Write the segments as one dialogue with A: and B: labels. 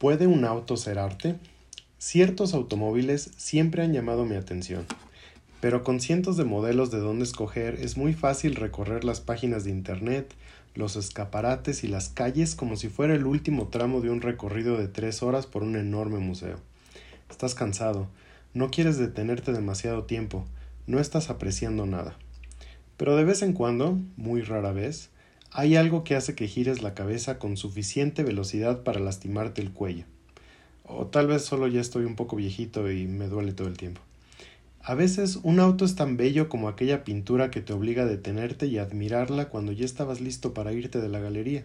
A: ¿Puede un auto ser arte? Ciertos automóviles siempre han llamado mi atención, pero con cientos de modelos de dónde escoger es muy fácil recorrer las páginas de Internet, los escaparates y las calles como si fuera el último tramo de un recorrido de tres horas por un enorme museo. Estás cansado, no quieres detenerte demasiado tiempo, no estás apreciando nada. Pero de vez en cuando, muy rara vez, hay algo que hace que gires la cabeza con suficiente velocidad para lastimarte el cuello. O tal vez solo ya estoy un poco viejito y me duele todo el tiempo. A veces un auto es tan bello como aquella pintura que te obliga a detenerte y admirarla cuando ya estabas listo para irte de la galería.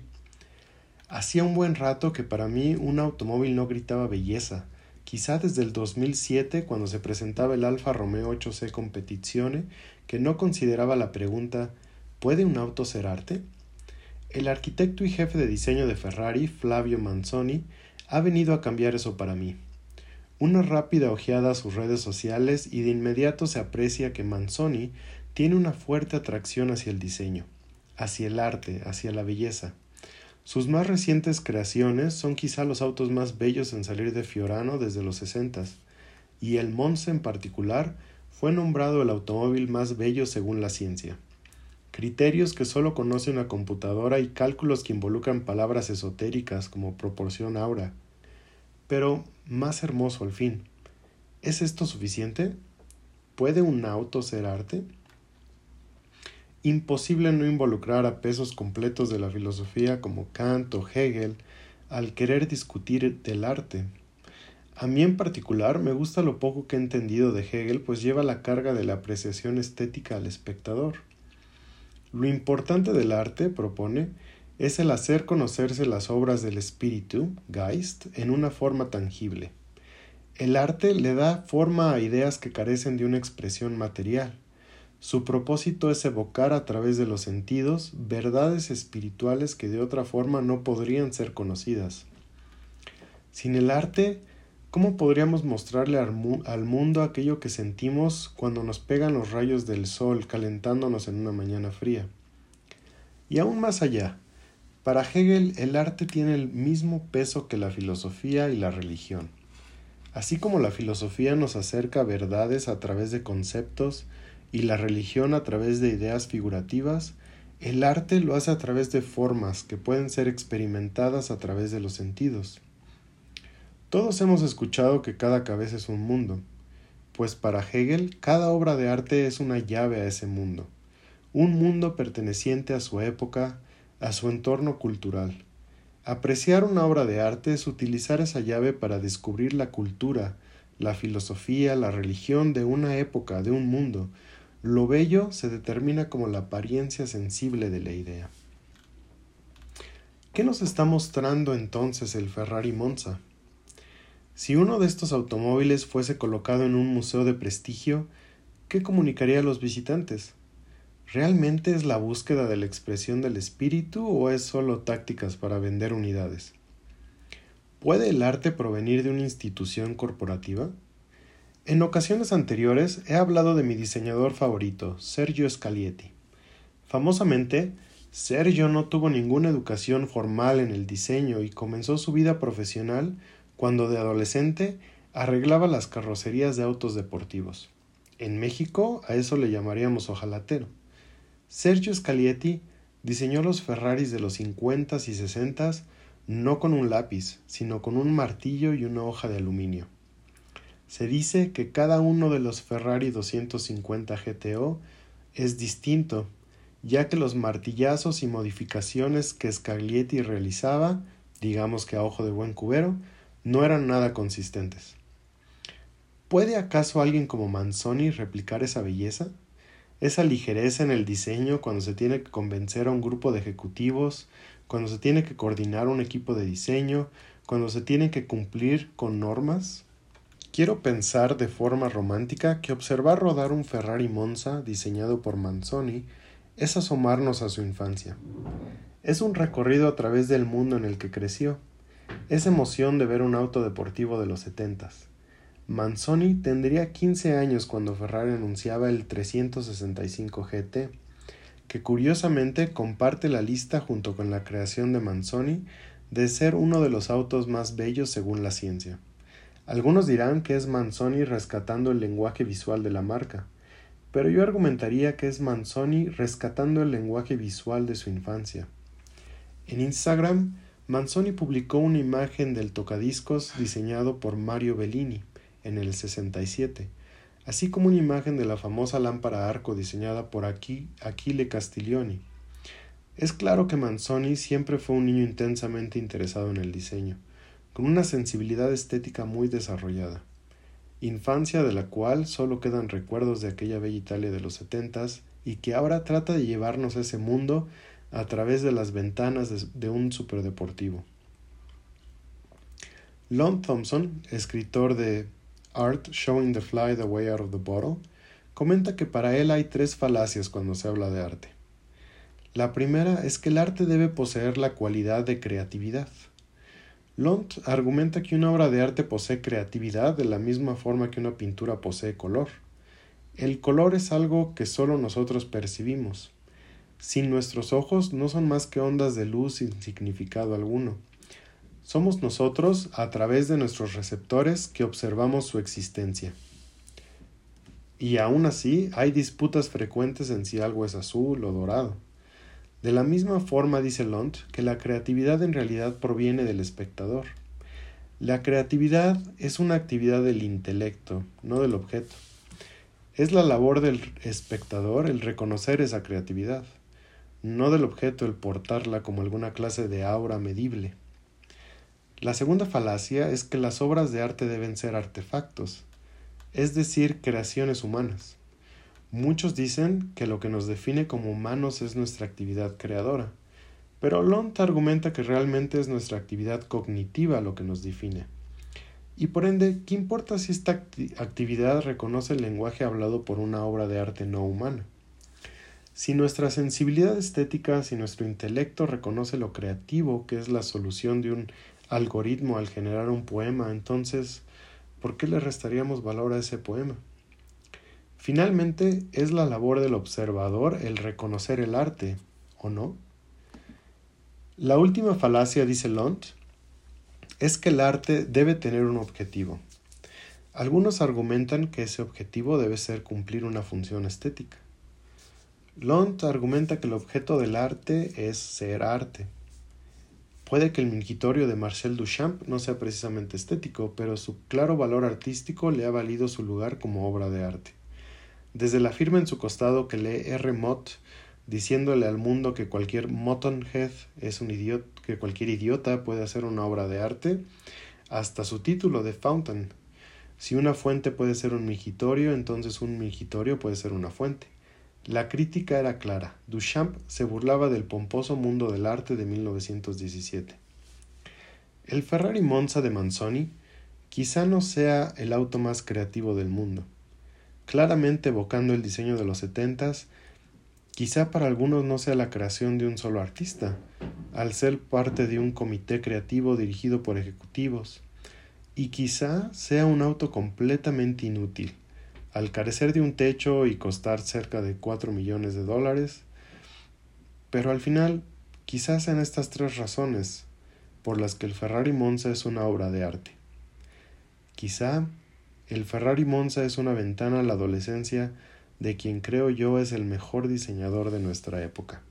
A: Hacía un buen rato que para mí un automóvil no gritaba belleza, quizá desde el 2007 cuando se presentaba el Alfa Romeo 8C Competizione, que no consideraba la pregunta ¿Puede un auto ser arte? El arquitecto y jefe de diseño de Ferrari, Flavio Manzoni, ha venido a cambiar eso para mí. Una rápida ojeada a sus redes sociales y de inmediato se aprecia que Manzoni tiene una fuerte atracción hacia el diseño, hacia el arte, hacia la belleza. Sus más recientes creaciones son quizá los autos más bellos en salir de Fiorano desde los sesentas, y el Monza en particular fue nombrado el automóvil más bello según la ciencia criterios que solo conoce una computadora y cálculos que involucran palabras esotéricas como proporción aura. Pero más hermoso al fin. ¿Es esto suficiente? ¿Puede un auto ser arte? Imposible no involucrar a pesos completos de la filosofía como Kant o Hegel al querer discutir del arte. A mí en particular me gusta lo poco que he entendido de Hegel, pues lleva la carga de la apreciación estética al espectador. Lo importante del arte, propone, es el hacer conocerse las obras del espíritu, Geist, en una forma tangible. El arte le da forma a ideas que carecen de una expresión material. Su propósito es evocar a través de los sentidos verdades espirituales que de otra forma no podrían ser conocidas. Sin el arte, ¿cómo podríamos mostrarle al, mundo aquello que sentimos cuando nos pegan los rayos del sol calentándonos en una mañana fría? Y aún más allá, para Hegel el arte tiene el mismo peso que la filosofía y la religión. Así como la filosofía nos acerca a verdades a través de conceptos y la religión a través de ideas figurativas, el arte lo hace a través de formas que pueden ser experimentadas a través de los sentidos. Todos hemos escuchado que cada cabeza es un mundo, pues para Hegel cada obra de arte es una llave a ese mundo un mundo perteneciente a su época, a su entorno cultural. Apreciar una obra de arte es utilizar esa llave para descubrir la cultura, la filosofía, la religión de una época, de un mundo. Lo bello se determina como la apariencia sensible de la idea. ¿Qué nos está mostrando entonces el Ferrari Monza? Si uno de estos automóviles fuese colocado en un museo de prestigio, ¿qué comunicaría a los visitantes? ¿Realmente es la búsqueda de la expresión del espíritu o es solo tácticas para vender unidades? ¿Puede el arte provenir de una institución corporativa? En ocasiones anteriores he hablado de mi diseñador favorito, Sergio Scalietti. Famosamente, Sergio no tuvo ninguna educación formal en el diseño y comenzó su vida profesional cuando de adolescente arreglaba las carrocerías de autos deportivos. En México a eso le llamaríamos ojalatero. Sergio Scalietti diseñó los Ferraris de los 50 y 60 no con un lápiz, sino con un martillo y una hoja de aluminio. Se dice que cada uno de los Ferrari 250 GTO es distinto, ya que los martillazos y modificaciones que Scaglietti realizaba, digamos que a ojo de buen cubero, no eran nada consistentes. ¿Puede acaso alguien como Manzoni replicar esa belleza? esa ligereza en el diseño cuando se tiene que convencer a un grupo de ejecutivos, cuando se tiene que coordinar un equipo de diseño, cuando se tiene que cumplir con normas? Quiero pensar de forma romántica que observar rodar un Ferrari Monza diseñado por Manzoni es asomarnos a su infancia. Es un recorrido a través del mundo en el que creció. Es emoción de ver un auto deportivo de los setentas. Manzoni tendría 15 años cuando Ferrari anunciaba el 365 GT, que curiosamente comparte la lista junto con la creación de Manzoni de ser uno de los autos más bellos según la ciencia. Algunos dirán que es Manzoni rescatando el lenguaje visual de la marca, pero yo argumentaría que es Manzoni rescatando el lenguaje visual de su infancia. En Instagram, Manzoni publicó una imagen del tocadiscos diseñado por Mario Bellini en el 67, así como una imagen de la famosa lámpara arco diseñada por Achille Castiglioni. Es claro que Manzoni siempre fue un niño intensamente interesado en el diseño, con una sensibilidad estética muy desarrollada, infancia de la cual solo quedan recuerdos de aquella bella Italia de los setentas y que ahora trata de llevarnos a ese mundo a través de las ventanas de, un superdeportivo. Lon Thompson, escritor de Art Showing the Fly the Way Out of the Bottle, comenta que para él hay tres falacias cuando se habla de arte. La primera es que el arte debe poseer la cualidad de creatividad. Lont argumenta que una obra de arte posee creatividad de la misma forma que una pintura posee color. El color es algo que solo nosotros percibimos. Sin nuestros ojos no son más que ondas de luz sin significado alguno. Somos nosotros, a través de nuestros receptores, que observamos su existencia. Y aún así hay disputas frecuentes en si algo es azul o dorado. De la misma forma dice Lont que la creatividad en realidad proviene del espectador. La creatividad es una actividad del intelecto, no del objeto. Es la labor del espectador el reconocer esa creatividad no del objeto el portarla como alguna clase de aura medible. La segunda falacia es que las obras de arte deben ser artefactos, es decir, creaciones humanas. Muchos dicen que lo que nos define como humanos es nuestra actividad creadora, pero Lont argumenta que realmente es nuestra actividad cognitiva lo que nos define. Y por ende, ¿qué importa si esta actividad reconoce el lenguaje hablado por una obra de arte no humana? Si nuestra sensibilidad estética, si nuestro intelecto reconoce lo creativo, que es la solución de un algoritmo al generar un poema, entonces, ¿por qué le restaríamos valor a ese poema? Finalmente, es la labor del observador el reconocer el arte, ¿o no? La última falacia, dice Lont, es que el arte debe tener un objetivo. Algunos argumentan que ese objetivo debe ser cumplir una función estética. Lont argumenta que el objeto del arte es ser arte. Puede que el mingitorio de Marcel Duchamp no sea precisamente estético, pero su claro valor artístico le ha valido su lugar como obra de arte. Desde la firma en su costado que lee R. Mott, diciéndole al mundo que cualquier Mottonhead es un idiota, que cualquier idiota puede hacer una obra de arte, hasta su título de Fountain. Si una fuente puede ser un mingitorio, entonces un mingitorio puede ser una fuente. La crítica era clara. Duchamp se burlaba del pomposo mundo del arte de 1917. El Ferrari Monza de Manzoni quizá no sea el auto más creativo del mundo. Claramente evocando el diseño de los setentas, quizá para algunos no sea la creación de un solo artista, al ser parte de un comité creativo dirigido por ejecutivos, y quizá sea un auto completamente inútil al carecer de un techo y costar cerca de 4 millones de dólares. Pero al final, quizás sean estas tres razones por las que el Ferrari Monza es una obra de arte. Quizá el Ferrari Monza es una ventana a la adolescencia de quien creo yo es el mejor diseñador de nuestra época.